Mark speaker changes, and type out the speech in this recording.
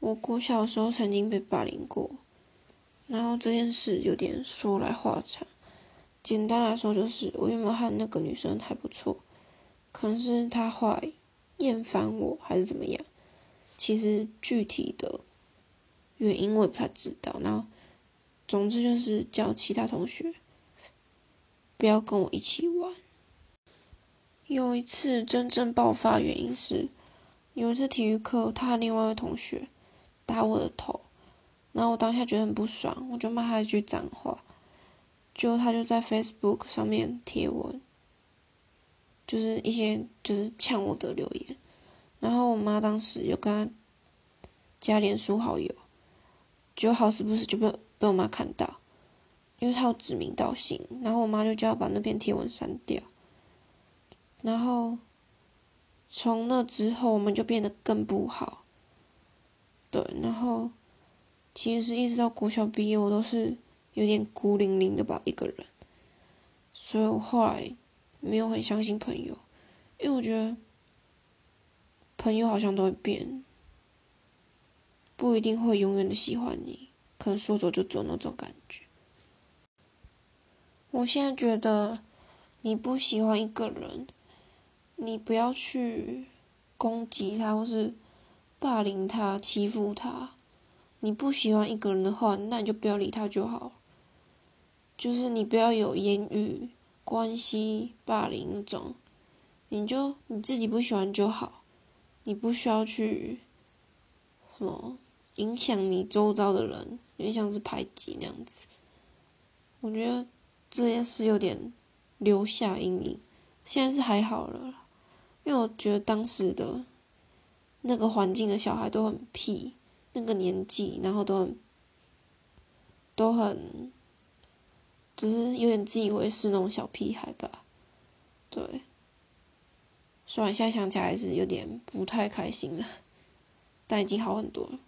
Speaker 1: 我国小时候曾经被霸凌过，然后这件事有点说来话长。简单来说，就是我原本和那个女生还不错，可能是她后来厌烦我，还是怎么样。其实具体的原因我也不太知道。然后，总之就是叫其他同学不要跟我一起玩。有一次真正爆发原因是，有一次体育课，他和另外一个同学打我的头，然后我当下觉得很不爽，我就骂他一句脏话。就他就在 Facebook 上面贴文，就是一些就是呛我的留言，然后我妈当时有跟他加脸书好友，就好死不死就被被我妈看到，因为他有指名道姓，然后我妈就叫他把那篇贴文删掉，然后从那之后我们就变得更不好，对，然后其实一直到国小毕业我都是。有点孤零零的吧，一个人，所以我后来没有很相信朋友，因为我觉得朋友好像都会变，不一定会永远的喜欢你，可能说走就走那种感觉。我现在觉得，你不喜欢一个人，你不要去攻击他或是霸凌他、欺负他。你不喜欢一个人的话，那你就不要理他就好。就是你不要有言语关系霸凌那种，你就你自己不喜欢就好，你不需要去什么影响你周遭的人，有点像是排挤那样子。我觉得这件事有点留下阴影，现在是还好了，因为我觉得当时的那个环境的小孩都很屁，那个年纪，然后都很都很。就是有点自以为是那种小屁孩吧，对。虽然现在想起来还是有点不太开心了，但已经好很多了。